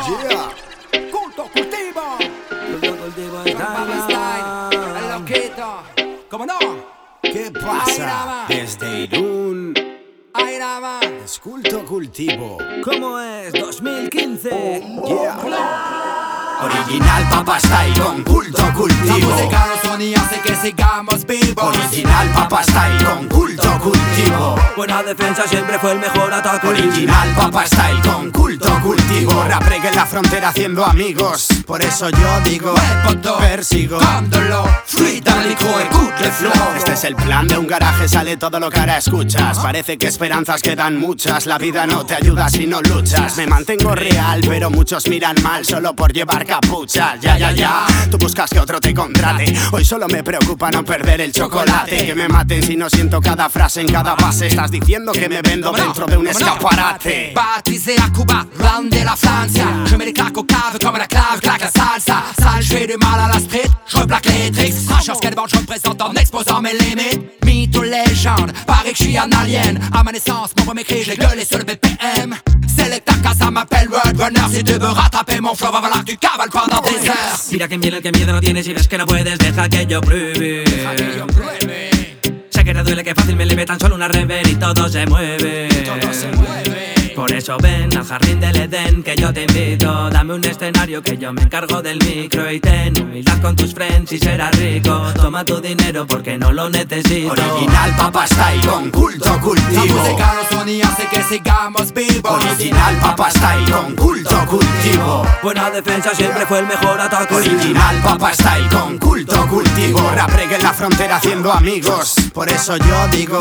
rico. Yeah. Culto cultivo. Culto cultivo. El loquito. ¿Cómo no? ¿Qué pasa? Desde Irún, más. es culto cultivo. ¿Cómo es? 2015. Yeah. Original Papa Style con culto La cultivo. música nos une y hace que sigamos vivos. Original Papa Style con culto cultivo. Buena defensa siempre fue el mejor ataque. Original Papa Style con culto cultivo. Rap reggae en la frontera haciendo amigos. Por eso yo digo, Poto. persigo. Cándolo. Escuche flow. Este es el plan de un garaje, sale todo lo que ahora escuchas. Parece que esperanzas quedan muchas. La vida no te ayuda si no luchas. Me mantengo real, pero muchos miran mal solo por llevar capucha. Ya, ya, ya. Tú buscas que otro te contrate. Hoy solo me preocupa no perder el chocolate. Que me maten si no siento cada frase en cada base. Estás diciendo que me vendo dentro de un escaparate. À Cuba, Fais du mal à la street, je replaque les tricks. Crash sur skateboard, je me présente en exposant mes limites. Mythe ou légende, pareil que je suis un alien. À ma naissance, mon premier cri, je l'ai gueulé sur le BPM. Selecta casa m'appelle Roadrunner. Si tu veux rattraper mon flow, va falloir que tu cavales pendant des heures. Mira que miedo, que miedo no tienes y ves que no puedes, deja que yo pruebe. Que yo pruebe, Sé que te duele que fácil me leve tan solo una rever y todo se mueve. todo se mueve. Por eso ven al jardín del Edén que yo te invito. Dame un escenario que yo me encargo del micro y ten humildad con tus friends y serás rico. Toma tu dinero porque no lo necesito. Original Papa Style con culto La cultivo. música nos une y hace que sigamos vivos. Original Papa Style con culto cultivo. Buena defensa siempre fue el mejor ataque. Original Papa Style con culto cultivo. Rap reggae en la frontera haciendo amigos. Por eso yo digo,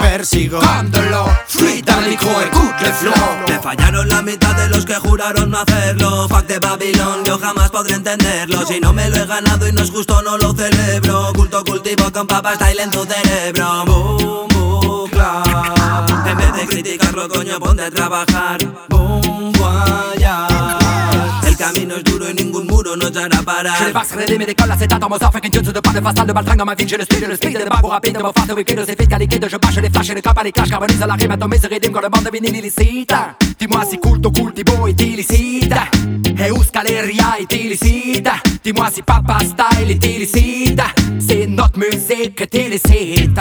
persigo. Cándolo, free Dalico, escuche Me fallaron la mitad de los que juraron no hacerlo. Fuck de Babilón, yo jamás podré entenderlo. Si no me lo he ganado y no es justo, no lo celebro. Culto cultivo con papa style en tu cerebro. Boom, boom, clap. En vez de criticarlo, coño, ponte a trabajar. Boom. Je parar. débarque les mes d'école, c'est attends, mon sang fait qu'une de pas de façade de baltringue dans ma vie, j'ai le speed, le speed, le bas rapide de mon week de effets liquide, je bâche les flashs et les capes, les clashs, carbonise la rime, atomise, rédime quand le monde devient illicite. Dis-moi si culto cultivo est illicite, et où scaleria est illicite. Dis-moi si papa style est illicite, c'est notre musique qui est illicite.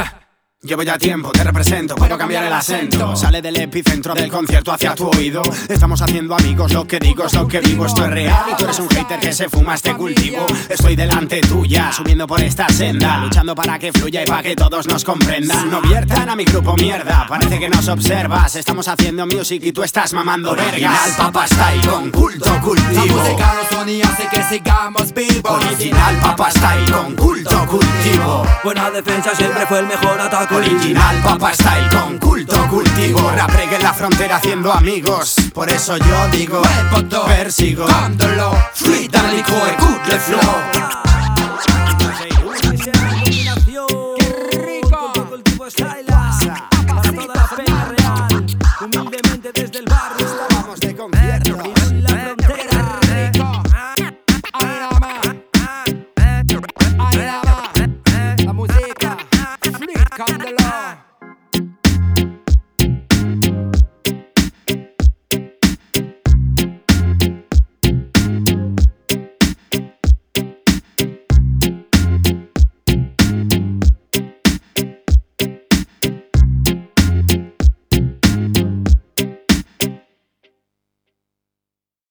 Llevo ya tiempo, te represento, puedo cambiar el acento. Sale del epicentro del concierto hacia tu oído. Estamos haciendo amigos, lo que digo es lo que vivo, esto es real. Y tú eres un hater que se fuma este cultivo. Estoy delante tuya, subiendo por esta senda, luchando para que fluya y para que todos nos comprendan. No viertan a mi grupo mierda, parece que nos observas. Estamos haciendo music y tú estás mamando vergas. Original Papa Style con culto La cultivo. música nos hace que sigamos vivos. Original Papa Style con culto. Buena defensa siempre fue el mejor ataque. Original Papa Style con culto cultivo Rap reggae en la frontera haciendo amigos Por eso yo digo, Poto. persigo Cándolo, free Dalico, escuche flow. come to life.